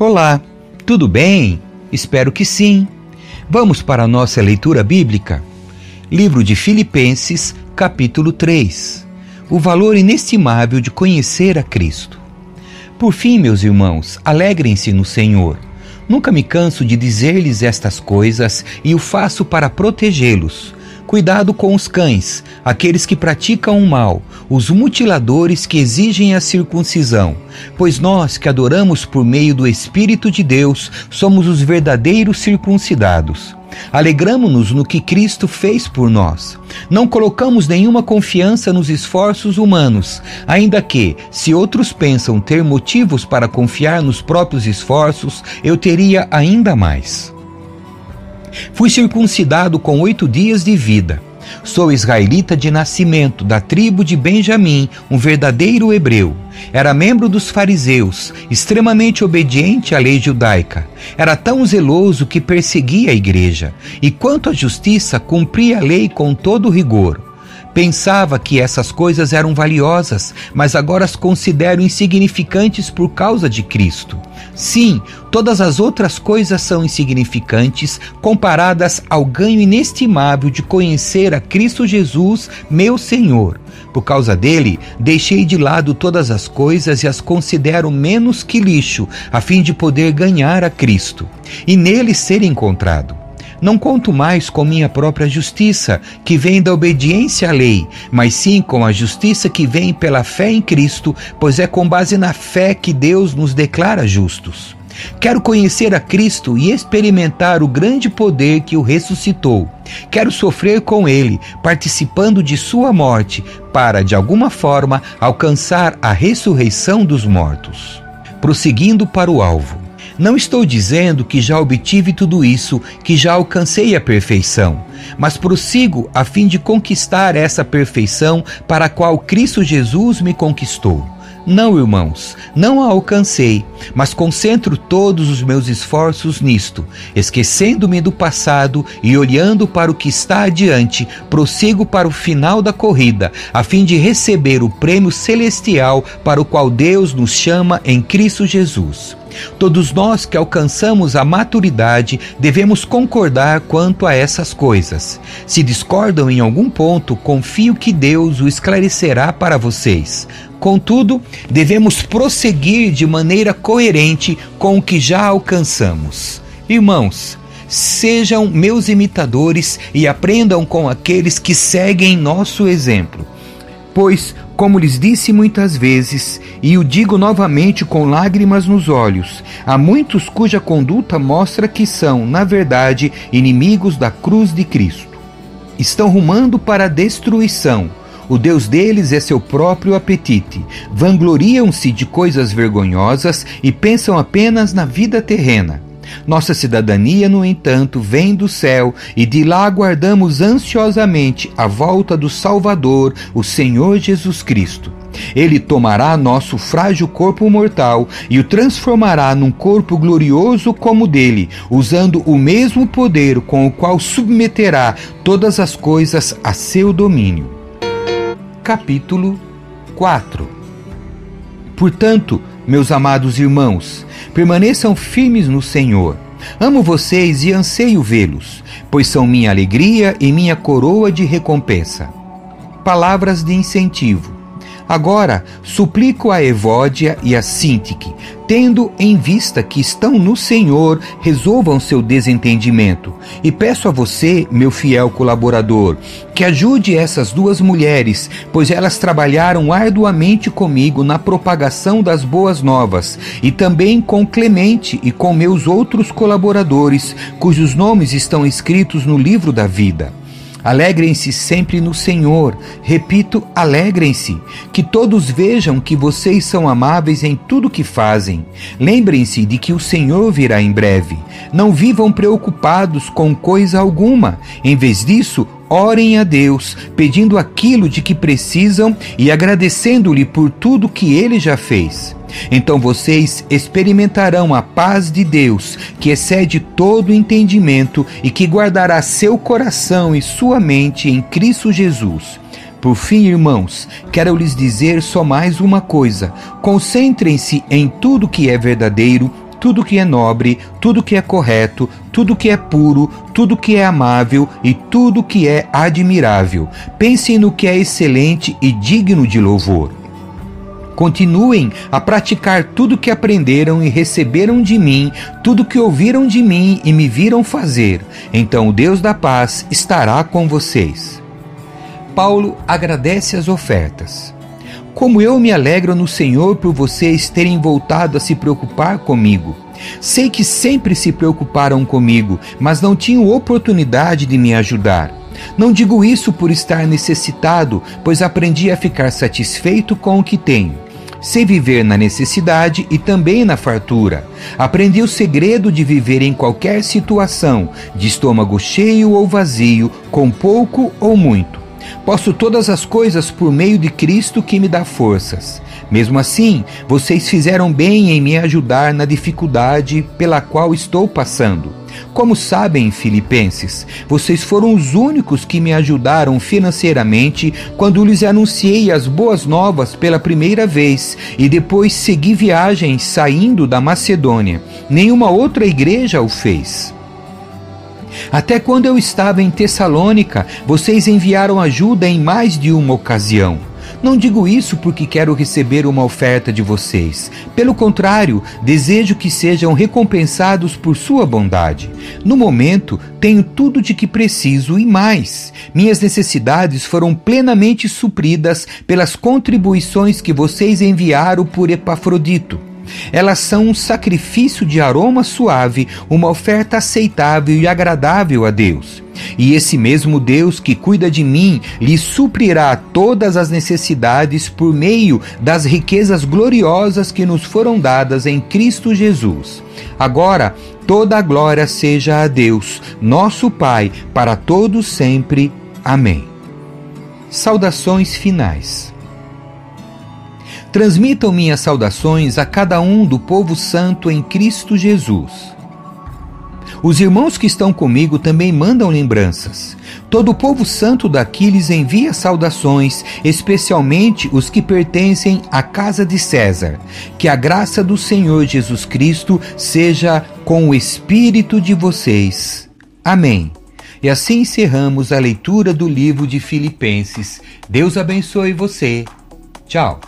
Olá, tudo bem? Espero que sim. Vamos para a nossa leitura bíblica? Livro de Filipenses, capítulo 3. O valor inestimável de conhecer a Cristo. Por fim, meus irmãos, alegrem-se no Senhor. Nunca me canso de dizer-lhes estas coisas e o faço para protegê-los. Cuidado com os cães, aqueles que praticam o mal, os mutiladores que exigem a circuncisão, pois nós que adoramos por meio do Espírito de Deus somos os verdadeiros circuncidados. Alegramo-nos no que Cristo fez por nós. Não colocamos nenhuma confiança nos esforços humanos, ainda que, se outros pensam ter motivos para confiar nos próprios esforços, eu teria ainda mais. Fui circuncidado com oito dias de vida. Sou israelita de nascimento, da tribo de Benjamim, um verdadeiro hebreu. Era membro dos fariseus, extremamente obediente à lei judaica. Era tão zeloso que perseguia a igreja, e quanto à justiça, cumpria a lei com todo rigor. Pensava que essas coisas eram valiosas, mas agora as considero insignificantes por causa de Cristo. Sim, todas as outras coisas são insignificantes comparadas ao ganho inestimável de conhecer a Cristo Jesus, meu Senhor. Por causa dele, deixei de lado todas as coisas e as considero menos que lixo, a fim de poder ganhar a Cristo e nele ser encontrado. Não conto mais com minha própria justiça, que vem da obediência à lei, mas sim com a justiça que vem pela fé em Cristo, pois é com base na fé que Deus nos declara justos. Quero conhecer a Cristo e experimentar o grande poder que o ressuscitou. Quero sofrer com Ele, participando de Sua morte, para, de alguma forma, alcançar a ressurreição dos mortos. Prosseguindo para o alvo. Não estou dizendo que já obtive tudo isso, que já alcancei a perfeição, mas prossigo a fim de conquistar essa perfeição para a qual Cristo Jesus me conquistou. Não, irmãos, não a alcancei, mas concentro todos os meus esforços nisto, esquecendo-me do passado e olhando para o que está adiante, prossigo para o final da corrida, a fim de receber o prêmio celestial para o qual Deus nos chama em Cristo Jesus. Todos nós que alcançamos a maturidade devemos concordar quanto a essas coisas. Se discordam em algum ponto, confio que Deus o esclarecerá para vocês. Contudo, devemos prosseguir de maneira coerente com o que já alcançamos. Irmãos, sejam meus imitadores e aprendam com aqueles que seguem nosso exemplo. Pois, como lhes disse muitas vezes, e o digo novamente com lágrimas nos olhos, há muitos cuja conduta mostra que são, na verdade, inimigos da cruz de Cristo. Estão rumando para a destruição o Deus deles é seu próprio apetite. Vangloriam-se de coisas vergonhosas e pensam apenas na vida terrena. Nossa cidadania, no entanto, vem do céu e de lá aguardamos ansiosamente a volta do Salvador, o Senhor Jesus Cristo. Ele tomará nosso frágil corpo mortal e o transformará num corpo glorioso como o dele, usando o mesmo poder com o qual submeterá todas as coisas a seu domínio capítulo 4 Portanto, meus amados irmãos, permaneçam firmes no Senhor. Amo vocês e anseio vê-los, pois são minha alegria e minha coroa de recompensa. Palavras de incentivo. Agora, suplico a Evódia e a Sintique, tendo em vista que estão no Senhor, resolvam seu desentendimento. E peço a você, meu fiel colaborador, que ajude essas duas mulheres, pois elas trabalharam arduamente comigo na propagação das boas novas, e também com Clemente e com meus outros colaboradores, cujos nomes estão escritos no livro da vida. Alegrem-se sempre no Senhor. Repito, alegrem-se. Que todos vejam que vocês são amáveis em tudo que fazem. Lembrem-se de que o Senhor virá em breve. Não vivam preocupados com coisa alguma. Em vez disso, orem a Deus, pedindo aquilo de que precisam e agradecendo-lhe por tudo que ele já fez. Então vocês experimentarão a paz de Deus, que excede todo entendimento e que guardará seu coração e sua mente em Cristo Jesus. Por fim, irmãos, quero lhes dizer só mais uma coisa: concentrem-se em tudo que é verdadeiro tudo que é nobre, tudo que é correto, tudo que é puro, tudo que é amável e tudo que é admirável. Pensem no que é excelente e digno de louvor. Continuem a praticar tudo que aprenderam e receberam de mim, tudo que ouviram de mim e me viram fazer. Então o Deus da paz estará com vocês. Paulo agradece as ofertas. Como eu me alegro no Senhor por vocês terem voltado a se preocupar comigo. Sei que sempre se preocuparam comigo, mas não tinham oportunidade de me ajudar. Não digo isso por estar necessitado, pois aprendi a ficar satisfeito com o que tenho. Sei viver na necessidade e também na fartura. Aprendi o segredo de viver em qualquer situação, de estômago cheio ou vazio, com pouco ou muito. Posso todas as coisas por meio de Cristo que me dá forças. Mesmo assim, vocês fizeram bem em me ajudar na dificuldade pela qual estou passando. Como sabem, filipenses, vocês foram os únicos que me ajudaram financeiramente quando lhes anunciei as boas novas pela primeira vez e depois segui viagem saindo da Macedônia. Nenhuma outra igreja o fez. Até quando eu estava em Tessalônica, vocês enviaram ajuda em mais de uma ocasião. Não digo isso porque quero receber uma oferta de vocês. Pelo contrário, desejo que sejam recompensados por sua bondade. No momento, tenho tudo de que preciso e mais. Minhas necessidades foram plenamente supridas pelas contribuições que vocês enviaram por Epafrodito. Elas são um sacrifício de aroma suave, uma oferta aceitável e agradável a Deus. E esse mesmo Deus que cuida de mim lhe suprirá todas as necessidades por meio das riquezas gloriosas que nos foram dadas em Cristo Jesus. Agora, toda a glória seja a Deus, nosso Pai, para todos sempre. Amém. Saudações finais. Transmitam minhas saudações a cada um do povo santo em Cristo Jesus. Os irmãos que estão comigo também mandam lembranças. Todo o povo santo daqui lhes envia saudações, especialmente os que pertencem à casa de César. Que a graça do Senhor Jesus Cristo seja com o espírito de vocês. Amém. E assim encerramos a leitura do livro de Filipenses. Deus abençoe você. Tchau.